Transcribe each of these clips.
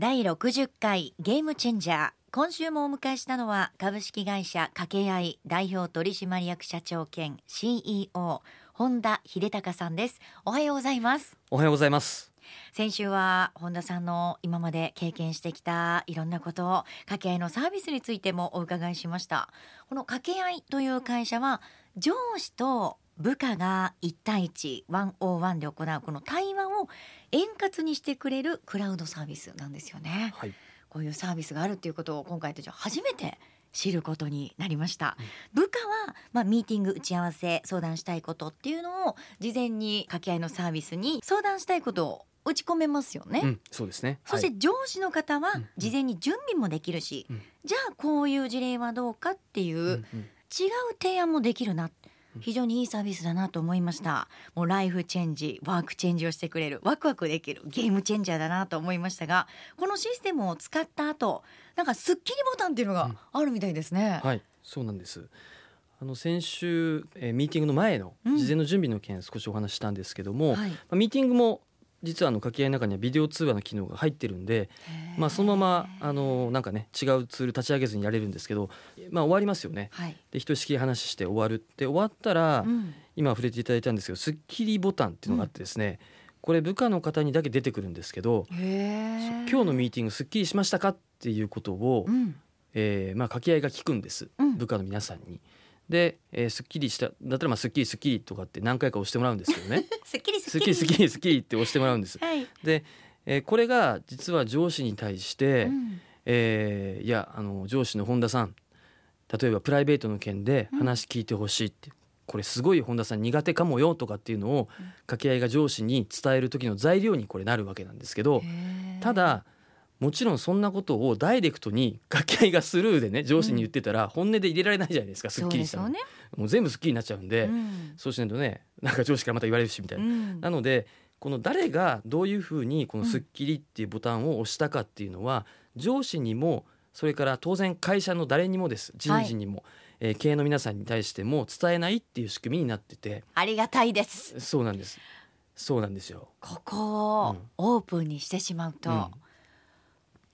第60回ゲームチェンジャー今週もお迎えしたのは株式会社掛け合い代表取締役社長兼 CEO 本田秀隆さんです。おはようございます。おはようございます。先週は本田さんの今まで経験してきたいろんなことを掛け合いのサービスについてもお伺いしました。この掛け合いという会社は上司と部下が1対1ワンオーワンで行うこの対話を円滑にしてくれるクラウドサービスなんですよね、はい、こういうサービスがあるっていうことを今回とじゃ初めて知ることになりました、うん、部下はまあミーティング打ち合わせ相談したいことっていうのを事前に掛け合いのサービスに相談したいことを打ち込めますよね、うん、そうですね。そして上司の方は事前に準備もできるし、うん、じゃあこういう事例はどうかっていう違う提案もできるな非常にいいサービスだなと思いました。もう life change work change をしてくれる。ワクワクできる。ゲームチェンジャーだなと思いましたがこのシステムを使った後なんかスッキリボタンっていうのがあるみたいですね、うん、はいそうなんです。あの先週、えー、ミーティングの前の事前の準備の件少しお話したんですけども、うんはい、まあ、ミーティングも実はあの掛け合いの中にはビデオ通話の機能が入ってるんで、まあ、そのままあのなんかね違うツール立ち上げずにやれるんですけど、まあ、終わりますよね。はい、でひとしきり話して終わる。って終わったら、うん、今触れていただいたんですけど「スッキリボタン」っていうのがあってですね、うん、これ部下の方にだけ出てくるんですけど今日のミーティングすっきりしましたかっていうことを、うん、えー、まあ、掛け合いが聞くんです、部下の皆さんに。で、えー、すっきりしただったらまあすっきりすっきりとかって何回か押してもらうんですけどねすっきりすっきりすっきりすっきりって押してもらうんです。はい、で、えー、これが実は上司に対して、うん、えー、いやあの上司の本田さん例えばプライベートの件で話聞いてほしいって、うん、これすごい本田さん苦手かもよとかっていうのを掛け合いが上司に伝える時の材料にこれなるわけなんですけどただもちろんそんなことをダイレクトに掛け合いがスルーでね上司に言ってたら本音で入れられないじゃないですか、すっきりしたの、ね、もう全部すっきりになっちゃうんで、うん、そうしないとねなんか上司からまた言われるしみたいな。うん、なのでこの誰がどういうふうにこの「すっきり」っていうボタンを押したかっていうのは、上司にもそれから当然会社の誰にもです。人事にも、はい、えー、経営の皆さんに対しても伝えないっていう仕組みになってて。ありがたいです。そうなんです。そうなんですよ。ここをオープンにしてしまうと、うん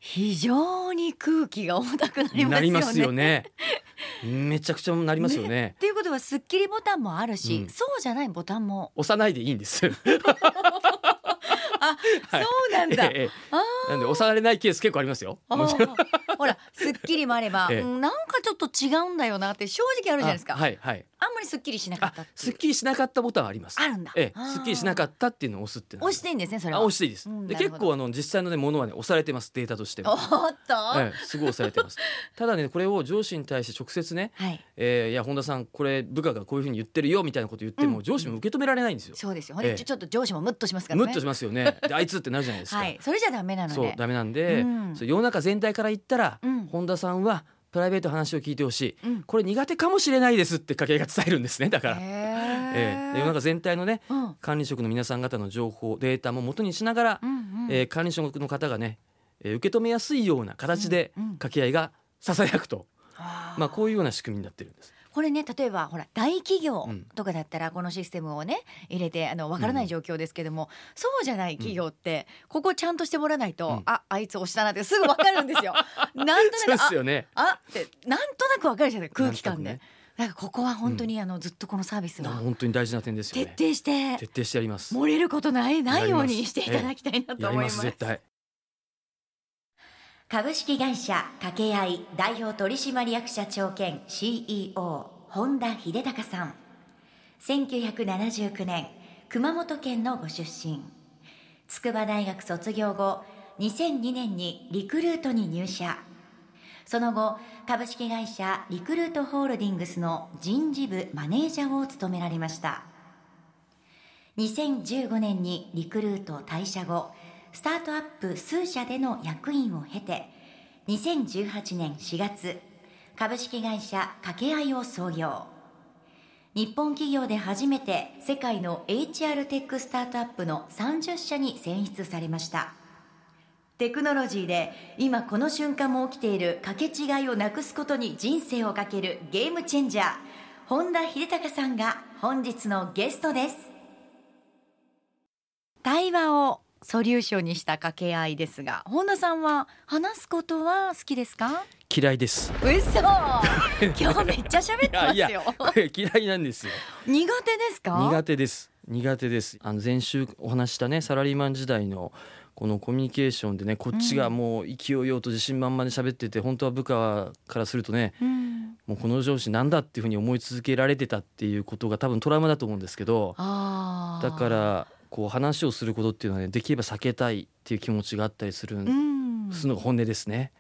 非常に空気が重たくなりますよね。めちゃくちゃなりますよね。ねっていうことはスッキリボタンもあるし、うん、そうじゃないボタンも押さないでいいんです。あ、そうなんだ。ええ、なんで押されないケース結構ありますよ。ほら、スッキリもあれば、ええ、なんかちょっと違うんだよなって正直あるじゃないですか。はいはい。あんまりすっきりしなかったすっきりしなかったボタンあります。あるんだ。ええ、すっきりしなかったっていうのを押すって押していいんですね、それは。押していいです。うん、で、結構あの実際のねものはね押されてますデータとしては。おっと、ええ、すごい押されてます。ただねこれを上司に対して直接ね、はい、えー、いや本田さんこれ部下がこういうふうに言ってるよみたいなこと言っても、うん、上司も受け止められないんですよ。そうですよ。ええ、ちょっと上司もムッとしますからね。ムッとしますよね。であいつってなるじゃないですか。はい、それじゃダメなので。そうダメなんで、うん、世の中全体から言ったら、うん、本田さんはプライベート話を聞いてほしい、うん、これ苦手かもしれないですって家計が伝えるんですね。だから、えー、世の中全体のね、うん、管理職の皆さん方の情報データも元にしながら、うんうん、えー、管理職の方がね、えー、受け止めやすいような形で掛け合いがささやくと、うんうん、まあこういうような仕組みになってるんです。これね例えばほら大企業とかだったらこのシステムをね入れてあの分からない状況ですけども、うん、そうじゃない企業って、ここちゃんとしてもらわないと、うん、ああいつ押したなってすぐ分かるんですよ。なんとなくね、あってなんとなく分かるじゃない？空気感で。なんかここは本当にあのずっとこのサービスは。本当に大事な点ですよ、ね、徹底して徹底してやります。漏れることないないようにしていただきたいなと思います。絶対株式会社掛け合い代表取締役社長兼 CEO 本田秀隆さん。1979年熊本県のご出身。筑波大学卒業後2002年にリクルートに入社。その後株式会社リクルートホールディングスの人事部マネージャーを務められました。2015年にリクルート退社後スタートアップ数社での役員を経て2018年4月株式会社掛け合いを創業。日本企業で初めて世界の HR テックスタートアップの30社に選出されました。テクノロジーで今この瞬間も起きている掛け違いをなくすことに人生をかけるゲームチェンジャー本田秀隆さんが本日のゲストです。対話をソリューションにした掛け合いですが本田さんは話すことは好きですか？嫌いです。嘘！今日めっちゃ喋ってますよ。嫌いなんですよ。苦手ですか？苦手です。苦手です。あの前週お話したねサラリーマン時代のこのコミュニケーションでねこっちがもう勢いようと自信満々で喋ってて、本当は部下からするとね、うん、もうこの上司なんだっていうふうに思い続けられてたっていうことが多分トラウマだと思うんですけどだからこう話をすることっていうのはねできれば避けたいっていう気持ちがあったりする、うん、するのが本音ですね。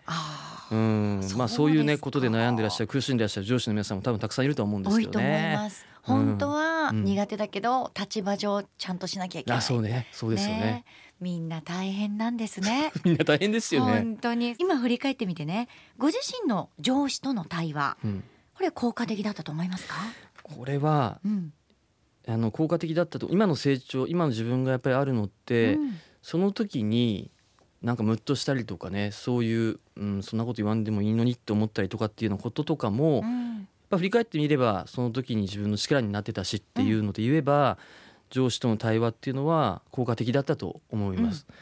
うん。まあそういうねことで悩んでらっしゃる苦しんでらっしゃる上司の皆さんも多分たくさんいると思うんですけどね。本当は苦手だけど、立場上ちゃんとしなきゃいけない。あそうね。そうですよね。ね。みんな大変なんですね。みんな大変ですよね。本当に。今振り返ってみてね。ご自身の上司との対話、うん、これ効果的だったと思いますか？これは、うん、あの効果的だったと今の成長今の自分がやっぱりあるのって、うん、その時になんかムッとしたりとかねそういう、うん、そんなこと言わんでもいいのにって思ったりとかっていうようなこととかも、うん、やっぱ振り返ってみればその時に自分の力になってたしっていうので言えば、上司との対話っていうのは効果的だったと思います。うん、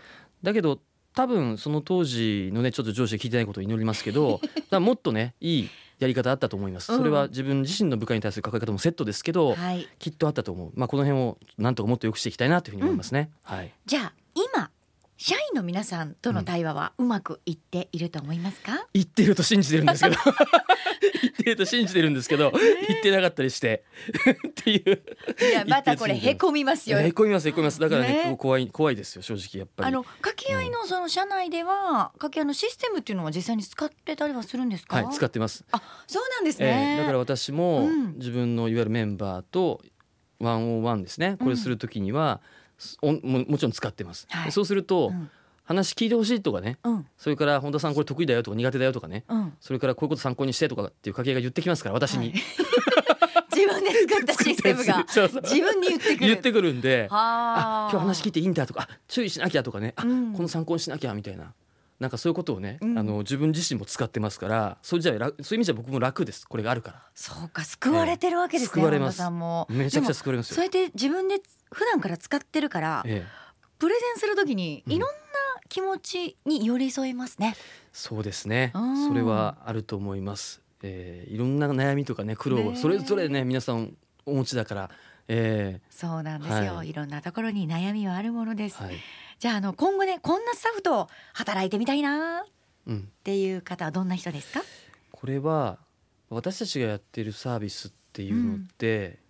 だけど多分その当時のねちょっと上司が聞いてないことを祈りますけど だもっとねいいやり方あったと思います、それは自分自身の部下に対する関わり方もセットですけど、はい、きっとあったと思う。まあこの辺をなんとかもっと良くしていきたいなというふうに思いますね、うん、はい、じゃあ今社員の皆さんとの対話はうまくいっていると思いますか、言ってると信じてるんですけど。言ってると信じてるんですけど、言ってなかったりして。っていう。いやまたこれへこみますよ。へこみますへこみます。だからね怖い怖いですよ正直やっぱり。あの掛け合いのその社内では、掛け合いのシステムっていうのは実際に使ってたりはするんですか？はい使ってます。あそうなんですね、えー、だから私も自分のいわゆるメンバーとワンオンワンですね。これするときには、うんももちろん使ってます、はい、そうすると、うん、話聞いてほしいとかね、うん、それから本田さんこれ得意だよとか苦手だよとかね、うん、それからこういうこと参考にしてとかっていう家計が言ってきますから私に、はい、自分で作ったシステムが。自分に言ってくる。言ってくるんであ。今日話聞いていいんだとか注意しなきゃとかねあ、この参考にしなきゃみたいななんかそういうことをね、うん、あの自分自身も使ってますからそういうじゃそういう意味じゃ僕も楽です。これがあるから。そうか救われてるわけですね、え救われます。めちゃくちゃ救われますよ。そうやって自分で普段から使ってるから、ええ、プレゼンするときにいろんな気持ちに寄り添いますね、うん、そうですね。それはあると思います、えー、いろんな悩みとかね苦労それぞれね皆さんお持ちだからえー、そうなんですよ、はい、いろんなところに悩みはあるものです、はい、じゃああの今後ねこんなスタッフと働いてみたいな。っていう方はどんな人ですか、これは私たちがやってるサービスっていうのって、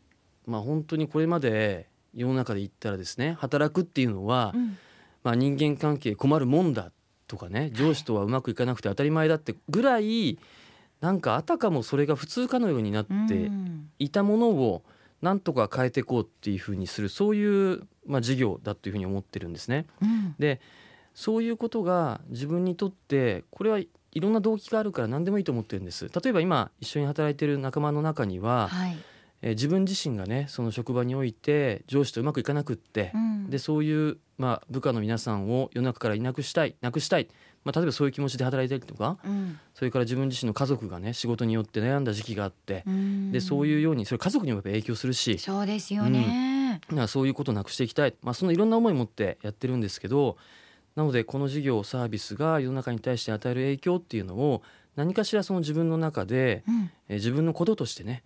うん、まあ本当にこれまで世の中で言ったらですね働くっていうのは、うん、まあ、人間関係困るもんだとかね上司とはうまくいかなくて当たり前だってぐらいなんかあたかもそれが普通かのようになっていたものをなんとか変えていこうっていうふうにするそういう、まあ、事業だというふうに思ってるんですね。うん、でそういうことが自分にとってこれはいろんな動機があるから何でもいいと思ってるんです。例えば今一緒に働いてる仲間の中には、はいえー、自分自身がねその職場において上司とうまくいかなくって、うん、でそういう、まあ、部下の皆さんを世の中からいなくしたいなくしたい、まあ、例えばそういう気持ちで働いたりとか、うん、それから自分自身の家族がね仕事によって悩んだ時期があって、うん、でそういうようにそれ家族にもやっぱ影響するしそうですよね、うん、そういうことをなくしていきたい、まあ、そのいろんな思いを持ってやってるんですけどなのでこの事業サービスが世の中に対して与える影響っていうのを何かしらその自分の中で、うん、え自分のこととしてね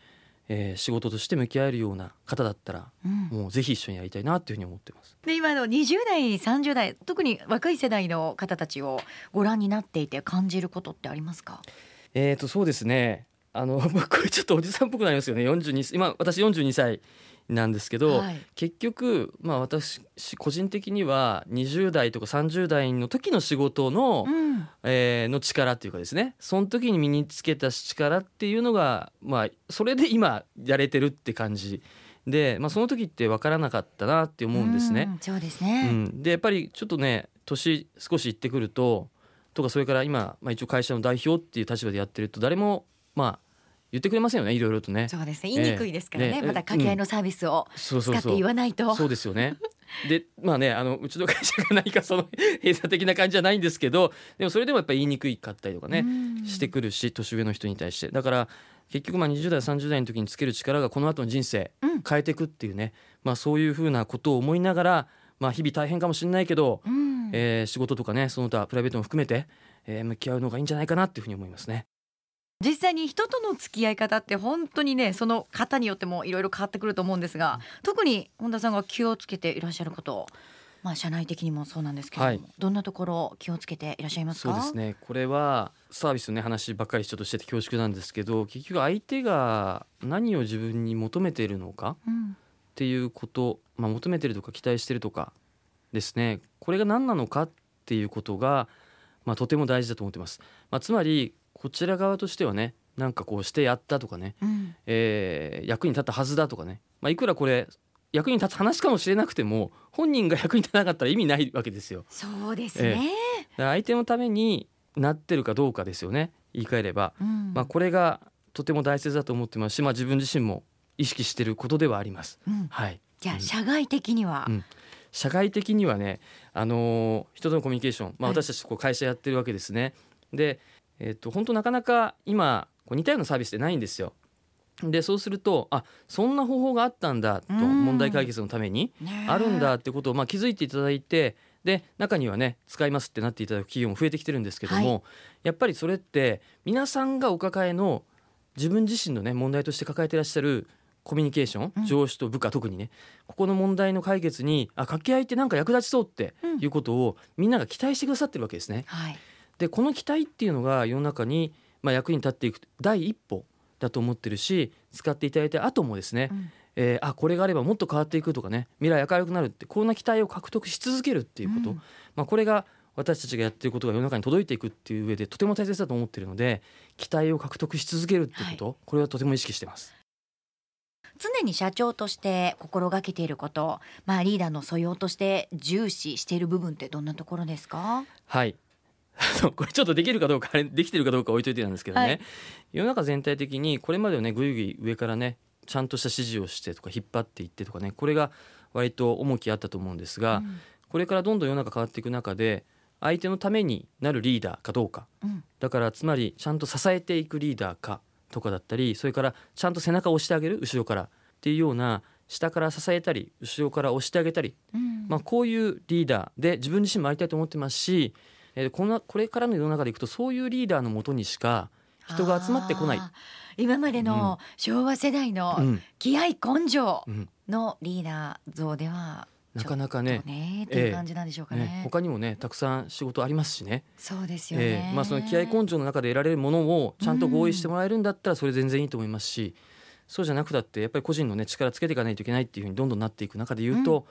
えー、仕事として向き合えるような方だったら、うん、もうぜひ一緒にやりたいなというふうに思ってます。で今の20代30代特に若い世代の方たちをご覧になっていて感じることってありますか？えーとそうですね。あの これちょっとおじさんっぽくなりますよね。42今私42歳なんですけど、はい、結局、まあ、私個人的には20代とか30代の時の仕事の,、うん。えー、の力っていうかですね。その時に身につけた力っていうのが、まあ、それで今やれてるって感じ。で、まあ、その時って分からなかったなって思うんですね。うそうですね、うん、でやっぱりちょっとね年少しいってくるととかそれから今、まあ、一応会社の代表っていう立場でやってると誰もまあ言ってくれませんよねいろいろとね。そうですね。言いにくいですからね、えーね、また掛け合いのサービスを使って言わないと、そうですよね。でまあねあのうちの会社が何かその 閉鎖的な感じじゃないんですけどでもそれでもやっぱり言いにくいかったりとかねしてくるし年上の人に対して。だから結局まあ20代30代の時につける力がこの後の人生変えていくっていうね、まあ、そういうふうなことを思いながらまあ、日々大変かもしれないけど、うん、えー、仕事とかねその他プライベートも含めて、えー、向き合うのがいいんじゃないかなっていうふうに思いますね。実際に人との付き合い方って本当にねその方によってもいろいろ変わってくると思うんですが、特に本田さんが気をつけていらっしゃることまあ、社内的にもそうなんですけども、はい、どんなところ気をつけていらっしゃいますそうですね。これはサービスの、ね、話ばっかりちょっとしてて恐縮なんですけど結局相手が何を自分に求めているのかっていうこと、まあ、求めてるとか期待してるとかですね。これが何なのかっていうことが、まあ、とても大事だと思ってます。まあ、つまりこちら側としてはねなんかこうしてやったとかね、うん、えー、役に立ったはずだとかね、まあ、いくらこれ役に立つ話かもしれなくても本人が役に立たなかったら意味ないわけですよ。そうですね、えー、相手のためになってるかどうかですよね言い換えれば、うん、まあ、これがとても大切だと思ってますし、まあ、自分自身も意識していることではあります。うん、はい、じゃあ社外的には、社会的にはね、あのー、人とのコミュニケーション、まあ、私たちこう会社やってるわけですね。はい、で、えー、っと本当なかなか今こう似たようなサービスってないんですよ。でそうするとあそんな方法があったんだと問題解決のためにあるんだってことをまあ気づいていただいてで中にはね使いますってなっていただく企業も増えてきてるんですけども、はい、やっぱりそれって皆さんがお抱えの自分自身のね問題として抱えていらっしゃるコミュニケーション、うん、上司と部下特にねここの問題の解決にあ掛け合いってなんか役立ちそうっていうことをみんなが期待してくださってるわけですね。はい、でこの期待っていうのが世の中に、まあ、役に立っていく第一歩だと思ってるし使っていただいて後もですね、うん、えー、あこれがあればもっと変わっていくとかね未来明るくなるってこんな期待を獲得し続けるっていうこと、うん、まあ、これが私たちがやっていることが世の中に届いていくっていう上でとても大切だと思っているので期待を獲得し続けるっていうこと、はい、これはとても意識してます。常に社長として心がけていること、まあ、リーダーの素養として重視している部分ってどんなところですか？はい これちょっとできるかどうかできてるかどうか置いといてなんですけどね、はい、世の中全体的にこれまではねぐいぐい上からねちゃんとした指示をしてとか引っ張っていってとかねこれが割と重きあったと思うんですが、うん、これからどんどん世の中変わっていく中で相手のためになるリーダーかどうか、うん、だからつまりちゃんと支えていくリーダーかとかだったりそれからちゃんと背中を押してあげる後ろから。っていうような下から支えたり後ろから押してあげたり、うん、まあ、こういうリーダーで自分自身もありたいと思ってますしえー、このこれからの世の中でいくとそういうリーダーのもとにしか人が集まってこない。今までの昭和世代の気合根性のリーダー像では、なかなかねねっていう感じなんでしょうかね。えーね、他にもねたくさん仕事ありますしね。そうですよね、えー、まあその気合根性の中で得られるものをちゃんと合意してもらえるんだったらそれ全然いいと思いますし、うん、そうじゃなくたってやっぱり個人のね力つけていかないといけないっていうふうにどんどんなっていく中で言うと、うん、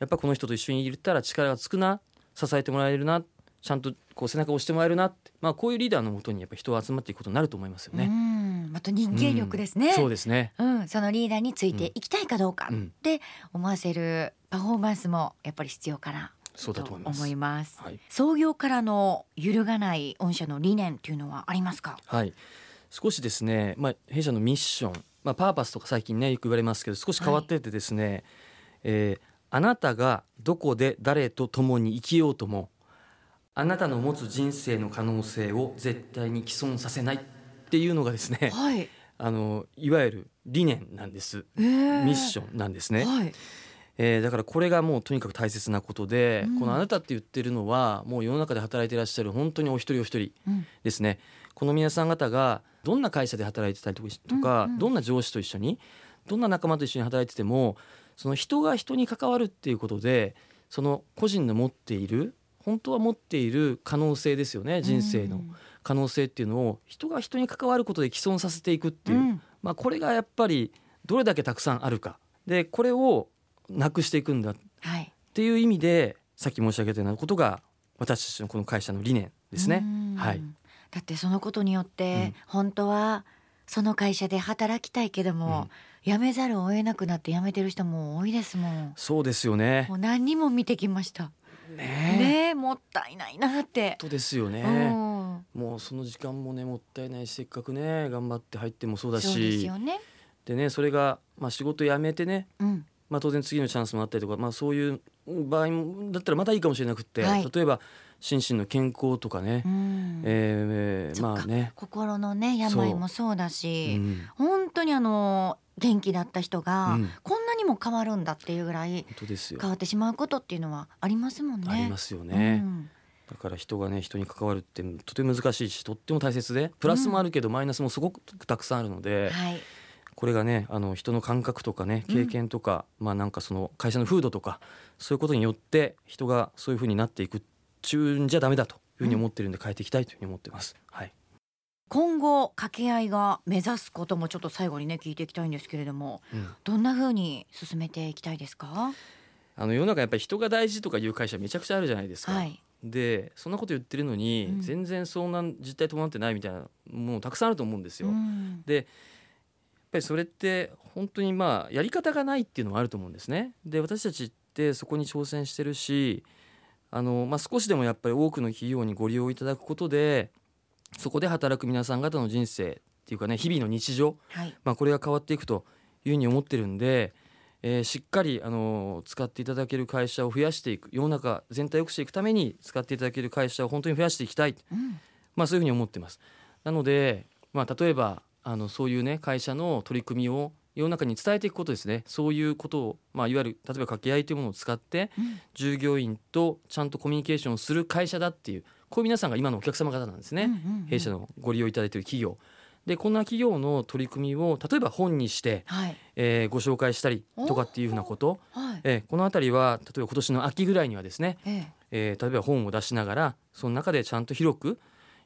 やっぱこの人と一緒にいたら力がつくな支えてもらえるなちゃんとこう背中を押してもらえるなって、まあ、こういうリーダーのもとにやっぱ人が集まっていくことになると思いますよね。また人間力ですね、うん、そうですね、うん、そのリーダーについていきたいかどうか。って思わせるパフォーマンスもやっぱり必要かな。そうだと思います。はい、創業からの揺るがない御社の理念というのはありますか？はい、少しですね、まあ弊社のミッション、まあパーパスとか最近ねよく言われますけど、少し変わっててですね、はい、えー、あなたがどこで誰と共に生きようともあなたの持つ人生の可能性を絶対に既存させないっていうのがですね、はい、あのいわゆる理念なんです、えー、ミッションなんですね。はい。えー、だからこれがもうとにかく大切なことで、うん、このあなたって言ってるのはもう世の中で働いていらっしゃる本当にお一人お一人ですね、うん、この皆さん方がどんな会社で働いてたりとか、うんうん、どんな上司と一緒にどんな仲間と一緒に働いててもその人が人に関わるっていうことでその個人の持っている本当は持っている可能性ですよね人生の。可能性っていうのを人が人に関わることで既存させていくっていう、うん、まあ、これがやっぱりどれだけたくさんあるか。でこれをなくしていくんだ。っていう意味で、はい、さっき申し上げたようなことが私たちのこの会社の理念ですね。はい、だってそのことによって、本当はその会社で働きたいけども、辞めざるを得なくなって辞めてる人も多いですもん。そうですよね。もう何人も見てきました。ね。もったいないなって。とですよね、うん、もうその時間もねもったいないしせっかくね頑張って入ってもそうだし。でね。それが、まあ、仕事辞めてね、うん、まあ、当然次のチャンスもあったりとか、まあ、そういう場合だったらまたいいかもしれなくて、はい、例えば心身の健康とかね、うん、えー、まあね。心のね病もそうだし、う。ん、本当にあの元気だった人が、こんなにも変わるんだっていうぐらい変わってしまうことっていうのはありますもんね。ありますよね。うんだから人がね人に関わるってとても難しいしとっても大切でプラスもあるけど、マイナスもすごくたくさんあるので、はい、これがねあの人の感覚とかね経験とか、うん、まあなんかその会社の風土とかそういうことによって人がそういうふうになっていくっちゅうんじゃダメだというふうに思ってるんで変えていきたいというふうに思ってます。はい。今後掛け合いが目指すこともちょっと最後にね聞いていきたいんですけれども、うん、どんなふうに進めていきたいですか？あの世の中やっぱり人が大事とかいう会社めちゃくちゃあるじゃないですか。はい、でそんなこと言ってるのに、うん、全然そんな実態伴ってないみたいなもうたくさんあると思うんですよ。うん、でやっぱりそれって本当にまあやり方がないっていうのもあると思うんですね。で私たちってそこに挑戦してるしあの、まあ、少しでもやっぱり多くの企業にご利用いただくことでそこで働く皆さん方の人生っていうかね日々の日常、はい、まあ、これが変わっていくというふうに思ってるんで。えー、しっかりあの使っていただける会社を増やしていく世の中全体を良くしていくために使っていただける会社を本当に増やしていきたい、うん、まあ、そういうふうに思ってます。なので、まあ、例えばあのそういうね会社の取り組みを世の中に伝えていくことですねそういうことを、まあ、いわゆる例えば掛け合いというものを使って、うん、従業員とちゃんとコミュニケーションをする会社だっていうこういう皆さんが今のお客様方なんですね、うんうんうん、弊社のご利用いただいている企業。でこんな企業の取り組みを例えば本にして、はい、えー、ご紹介したりとかっていうふうなこと、はい、えー、この辺りは例えば今年の秋ぐらいにはですね、えー、えー、例えば本を出しながらその中でちゃんと広く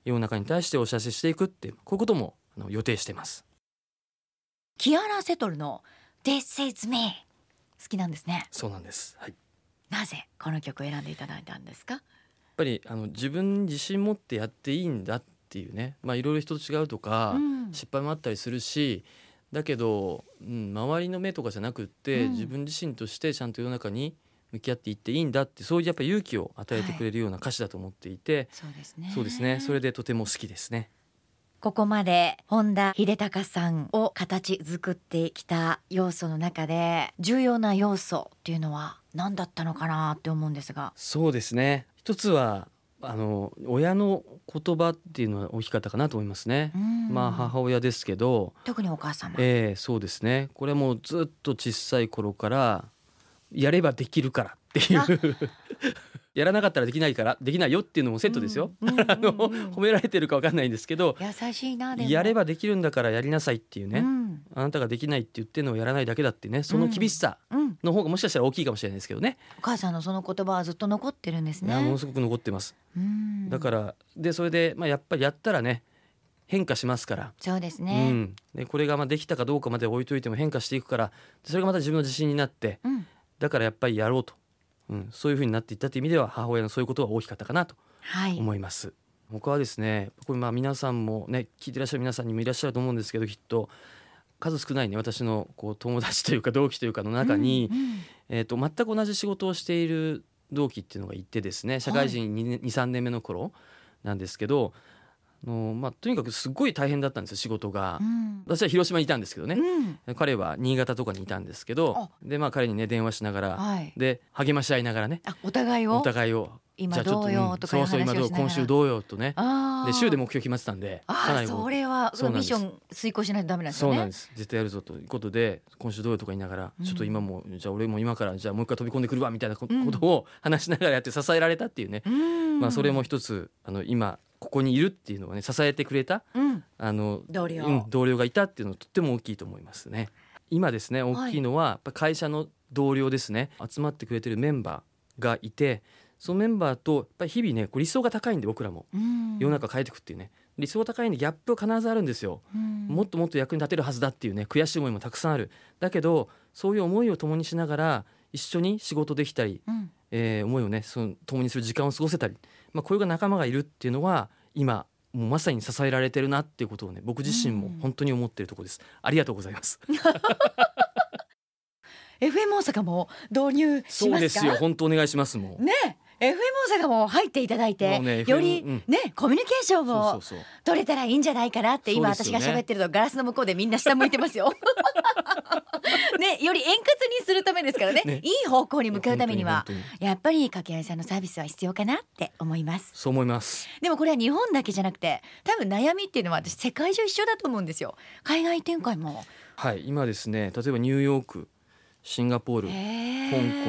世の中に対してお知らせしていくってこういうこともあの予定しています。キアラ・セトルの This is me 好きなんですね。そうなんです。はい。なぜこの曲を選んでいただいたんですか？やっぱりあの自分に自信持ってやっていいんだっていうね、まあいろいろ人と違うとか、うん、失敗もあったりするし、だけど、うん、周りの目とかじゃなくって、うん、自分自身としてちゃんと世の中に向き合っていっていいんだってそういうやっぱ勇気を与えてくれるような歌詞だと思っていて、はい、そうですね。そうですね。それでとても好きですね。ここまで本田秀隆さんを形作ってきた要素の中で重要な要素っていうのは何だったのかなって思うんですがそうですね一つはあの親の言葉っていうのは大きかったかなと思いますね。まあ母親ですけど。特にお母様。ええー、そうですね。これもずっと小さい頃からやればできるからっていう。やらなかったらできないからできないよっていうのもセットですよ。あの褒められてるかわかんないんですけど優しいなやればできるんだからやりなさいっていうね、うん、あなたができないって言ってるのをやらないだけだってねその厳しさの方がもしかしたら大きいかもしれないですけどね。お母さんのその言葉はずっと残ってるんですね。ものすごく残ってます。だからでそれでまあやっぱりやったらね変化しますから。そうですね、うん、でこれがまあできたかどうかまで置いといても変化していくからそれがまた自分の自信になって、うん、だからやっぱりやろうと。うん、そういうふうになっていったという意味では母親のそういうことは大きかったかなと思います。はい、僕はですねこれまあ皆さんもね聞いてらっしゃる皆さんにもいらっしゃると思うんですけどきっと数少ないね私のこう友達というか同期というかの中に、うんうん、えーと、全く同じ仕事をしている同期っていうのがいてですね社会人23、はい、年目の頃なんですけどのまあ、とにかくすごい大変だったんですよ仕事が、うん、私は広島にいたんですけどね、うん、彼は新潟とかにいたんですけどで、まあ、彼にね電話しながら、はい、で励まし合いながらね。お互いを？お互いを。今どうよとかそうそう今どう今週どうよとね。で週で目標決まってたんでかなりそれはミッション遂行しないとダメなんですね。そうなんです。絶対やるぞということで今週どうよとか言いながら、ちょっと今もじゃあ俺も今からじゃあもう一回飛び込んでくるわみたいなことを話しながらやって支えられたっていうね、まあそれも一つあの今ここにいるっていうのはね支えてくれた、うん、あの同僚、うん、同僚がいたっていうのはとっても大きいと思いますね。今ですね大きいのは、やっぱ会社の同僚ですね。集まってくれてるメンバーがいてそのメンバーとやっぱり日々ね理想が高いんで僕らも、世の中変えていくっていうね。理想が高いんでギャップは必ずあるんですよ、もっともっと役に立てるはずだっていうね悔しい思いもたくさんある。だけどそういう思いを共にしながら一緒に仕事できたり、うん、えー、思いをねその共にする時間を過ごせたり、まあ、こういう仲間がいるっていうのは今もうまさに支えられてるなっていうことをね僕自身も本当に思ってるところです、ありがとうございます。FM 大阪も導入そうですよ。本当お願いしますもんね。FM 大阪も入っていただいて、ね、より、ね、コミュニケーションを取れたらいいんじゃないかなって今私が喋ってるとガラスの向こうでみんな下向いてますよ。ね、より円滑にするためですからね、ね、いい方向に向かうためにはやっぱり掛け合いさんのサービスは必要かなって思います。そう思います。でもこれは日本だけじゃなくて多分悩みっていうのは私世界中一緒だと思うんですよ。海外展開も。はい今ですね例えばニューヨークシンガポール香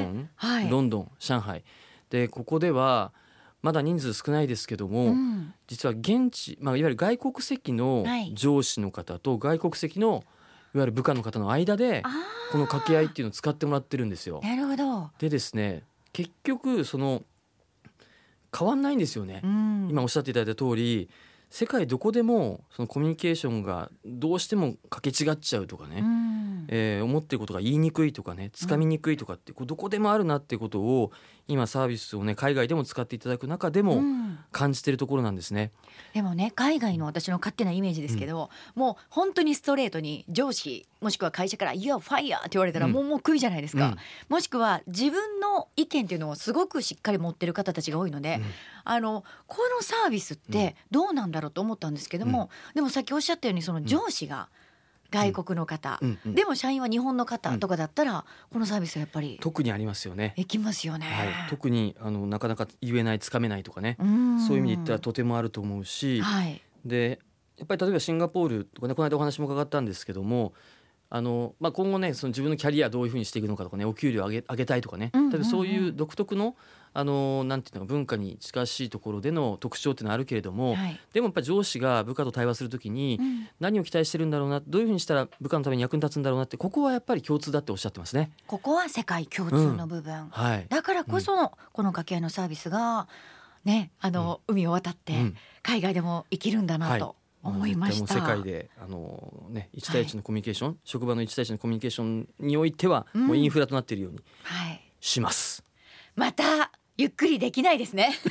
港、はい、ロンドン上海。でここではまだ人数少ないですけども、うん、実は現地、まあ、いわゆる外国籍の上司の方と外国籍のいわゆる部下の方の間でこの掛け合いっていうのを使ってもらってるんですよ。なるほど。でですね結局その変わんないんですよね、うん、今おっしゃっていただいた通り世界どこでもそのコミュニケーションがどうしてもかけ違っちゃうとかね、うん、えー、思ってることが言いにくいとかねつかみにくいとかってどこでもあるなってことを今サービスをね海外でも使っていただく中でも感じてるところなんですね、うん、でもね海外の私の勝手なイメージですけど、うん、もう本当にストレートに上司もしくは会社から「いやファイヤー」って言われたらもう,、もう食いじゃないですか、うん、もしくは自分の意見っていうのをすごくしっかり持ってる方たちが多いので、あのこのサービスってどうなんだろうと思ったんですけども、でもさっきおっしゃったようにその上司が、外国の方、うんうん、でも社員は日本の方とかだったら、このサービスはやっぱり特にありますよね。いきますよね。はい、特にあのなかなか言えないつかめないとかね、そういう意味で言ったらとてもあると思うし、はい、でやっぱり例えばシンガポールとかねこの間お話も伺ったんですけども。あのまあ、今後ねその自分のキャリアどういうふうにしていくのかとかねお給料上げ上げたいとかね、うんうんうん、そういう独特のあのなんていうのか文化に近しいところでの特徴っていうのはあるけれども、はい、でもやっぱり上司が部下と対話するときに何を期待してるんだろうなどういうふうにしたら部下のために役に立つんだろうなってここはやっぱり共通だっておっしゃってますね。ここは世界共通の部分、うん。はい、だからこそ、うん、この掛け合いのサービスがねあの、うん、海を渡って海外でも生きるんだなと。はい。思いました。世界であの、ね、1対1のコミュニケーション、はい、職場の1対1のコミュニケーションにおいては、もうインフラとなっているようにします。またゆっくりできないですね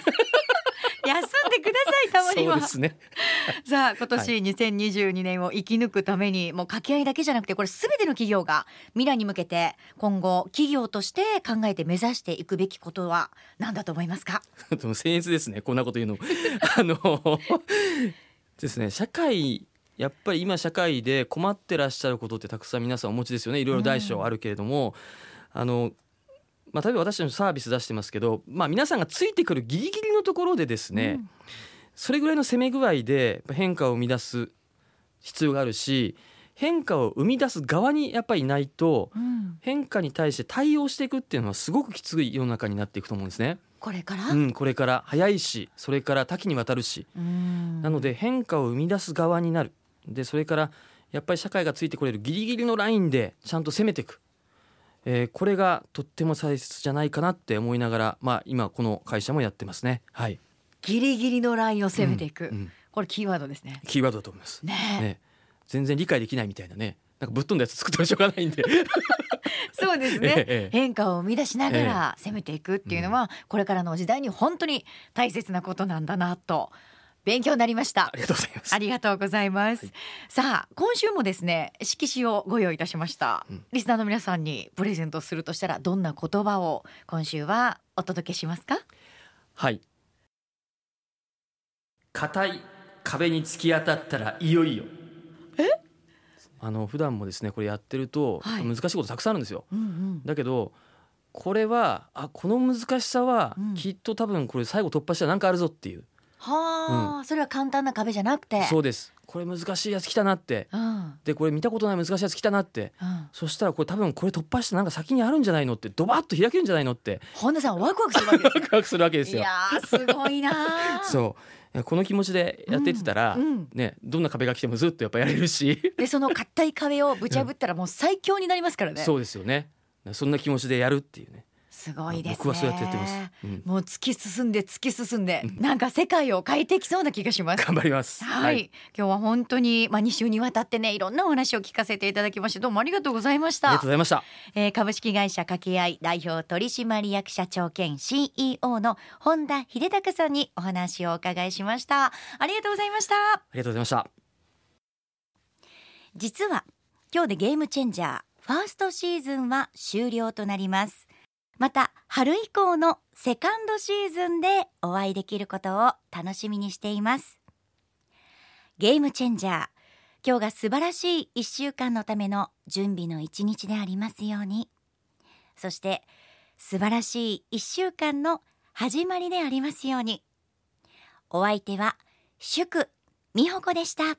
休んでくださいたまには。ね、さあ今年2022年を生き抜くために、もう掛け合いだけじゃなくてこれすべての企業が未来に向けて今後企業として考えて目指していくべきことは何だと思いますか？でも僭越ですねこんなこと言うの。あのですね社会やっぱり今社会で困ってらっしゃることってたくさん皆さんお持ちですよねいろいろ大小あるけれども、うん、あのまあ、例えば私たちのサービス出してますけど、まあ、皆さんがついてくるギリギリのところでですね、うん、それぐらいの攻め具合で変化を生み出す必要があるし変化を生み出す側にやっぱりいないと、うん、変化に対して対応していくっていうのはすごくきつい世の中になっていくと思うんですね。これから、うん、これから。早いしそれから多岐にわたるし。なので変化を生み出す側になる。でそれからやっぱり社会がついてこれるギリギリのラインでちゃんと攻めていくえー、これがとっても大切じゃないかなって思いながら、まあ、今この会社もやってますね。はい、ギリギリのラインを攻めていく、うんうん、これキーワードですね。キーワードだと思います。ねね全然理解できないみたいなね。なんかぶっ飛んだやつ作ってもしょうがないんで。そうですね、ええ、変化を生み出しながら攻めていくっていうのは、これからの時代に本当に大切なことなんだなと勉強になりました。ありがとうございます。ありがとうございます、はい、さあ今週もですね色紙をご用意いたしました、うん、リスナーの皆さんにプレゼントするとしたらどんな言葉を今週はお届けしますか？はい。硬い壁に突き当たったらいよいよ。え？あの普段もですねこれやってると、難しいことたくさんあるんですよ、うんうん、だけどこれはあこの難しさは、きっと多分これ最後突破したら何かあるぞっていうはあ、うん、それは簡単な壁じゃなくて。そうです。これ難しいやつ来たなって、うん、でこれ見たことない難しいやつ来たなって、うん、そしたらこれ多分これ突破してなんか先にあるんじゃないのってドバッと開けるんじゃないのって。本田さんワクワクするわけです、ワクワクするわけですよ。いやすごいな そう。この気持ちでやってってたら、うん、ねどんな壁が来てもずっとやっぱやれるし。でその硬い壁をぶち破ったらもう最強になりますからね、そうですよね。そんな気持ちでやるっていうねすごいですね。僕はそうやってやってます。うん、もう突き進んで突き進んで、なんか世界を変えてきそうな気がします。頑張ります。はい、はい、今日は本当にまあ2週にわたってねいろんなお話を聞かせていただきましてどうもありがとうございました。ありがとうございました。えー、株式会社掛け合い代表取締役社長兼 CEO の本田秀孝さんにお話をお伺いしました。ありがとうございました。ありがとうございました。実は今日でゲームチェンジャーファーストシーズンは終了となります。また春以降のセカンドシーズンでお会いできることを楽しみにしています。ゲームチェンジャー今日が素晴らしい一週間のための準備の一日でありますように。そして素晴らしい一週間の始まりでありますように。お相手は祝美穂子でした。